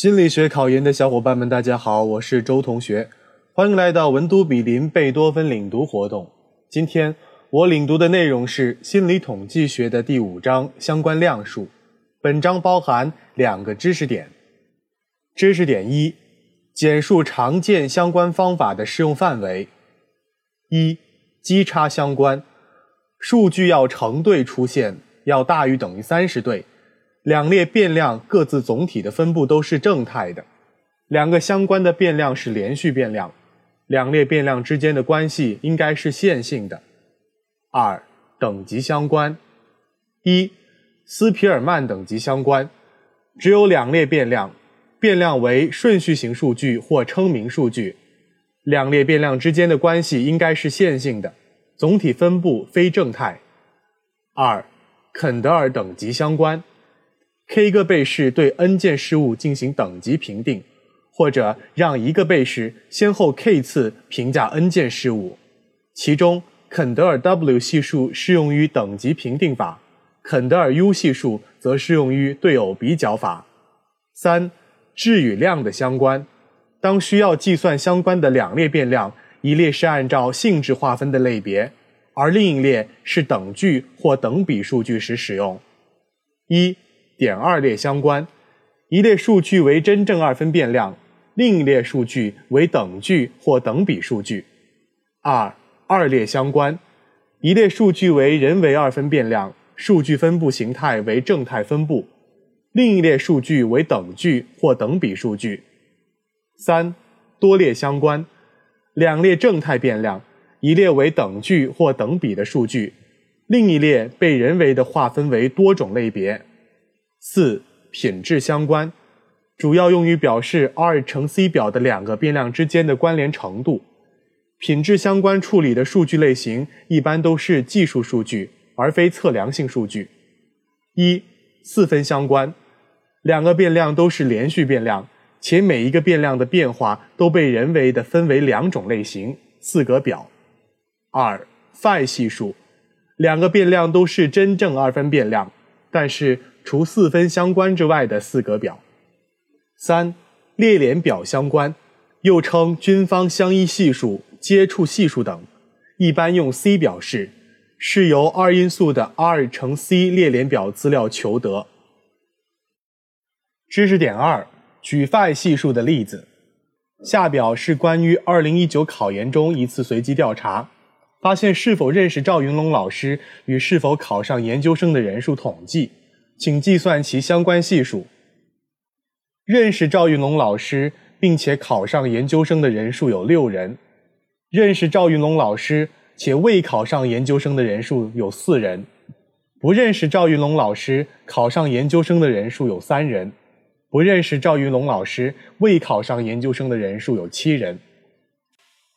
心理学考研的小伙伴们，大家好，我是周同学，欢迎来到文都比林贝多芬领读活动。今天我领读的内容是心理统计学的第五章相关量数。本章包含两个知识点。知识点一：简述常见相关方法的适用范围。一、基差相关，数据要成对出现，要大于等于三十对。两列变量各自总体的分布都是正态的，两个相关的变量是连续变量，两列变量之间的关系应该是线性的。二、等级相关。一、斯皮尔曼等级相关，只有两列变量，变量为顺序型数据或称名数据，两列变量之间的关系应该是线性的，总体分布非正态。二、肯德尔等级相关。K 个被试对 n 件事物进行等级评定，或者让一个被试先后 k 次评价 n 件事物。其中，肯德尔 W 系数适用于等级评定法，肯德尔 U 系数则适用于对偶比较法。三、质与量的相关。当需要计算相关的两列变量，一列是按照性质划分的类别，而另一列是等距或等比数据时使用。一。点二列相关，一列数据为真正二分变量，另一列数据为等距或等比数据。二二列相关，一列数据为人为二分变量，数据分布形态为正态分布，另一列数据为等距或等比数据。三多列相关，两列正态变量，一列为等距或等比的数据，另一列被人为的划分为多种类别。四品质相关，主要用于表示 R 乘 C 表的两个变量之间的关联程度。品质相关处理的数据类型一般都是技术数据，而非测量性数据。一四分相关，两个变量都是连续变量，且每一个变量的变化都被人为的分为两种类型四格表。二 phi 系数，两个变量都是真正二分变量，但是。除四分相关之外的四格表。三列联表相关，又称均方相依系数、接触系数等，一般用 C 表示，是由二因素的 R 乘 C 列联表资料求得。知识点二：举 phi 系数的例子。下表是关于2019考研中一次随机调查，发现是否认识赵云龙老师与是否考上研究生的人数统计。请计算其相关系数。认识赵云龙老师并且考上研究生的人数有六人，认识赵云龙老师且未考上研究生的人数有四人，不认识赵云龙老师考上研究生的人数有三人，不认识赵云龙老师未考上研究生的人数有七人。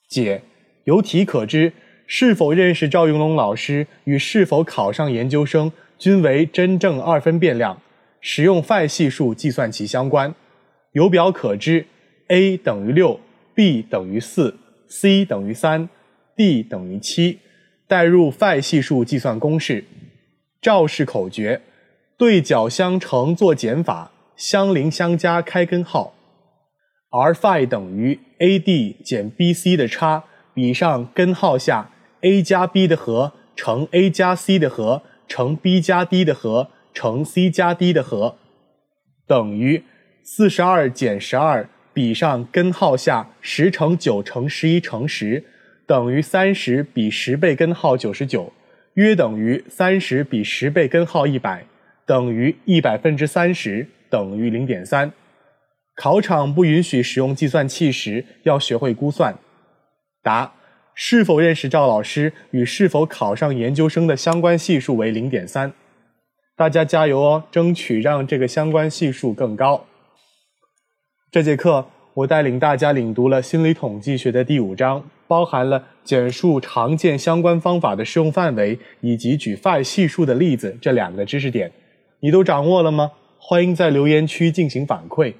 解：由题可知，是否认识赵云龙老师与是否考上研究生。均为真正二分变量，使用斐系数计算其相关。由表可知，a 等于六，b 等于四，c 等于三，d 等于七。代入斐系数计算公式：赵氏口诀，对角相乘做减法，相邻相加开根号。而 phi 等于 ad 减 bc 的差，比上根号下 a 加 b 的和乘 a 加 c 的和。乘 b 加 d 的和乘 c 加 d 的和等于四十二减十二比上根号下十乘九乘十一乘十等于三十比十倍根号九十九，约等于三十比十倍根号一百，等于一百分之三十等于零点三。考场不允许使用计算器时，要学会估算。答。是否认识赵老师与是否考上研究生的相关系数为零点三？大家加油哦，争取让这个相关系数更高。这节课我带领大家领读了心理统计学的第五章，包含了简述常见相关方法的适用范围以及举 phi 系数的例子这两个知识点，你都掌握了吗？欢迎在留言区进行反馈。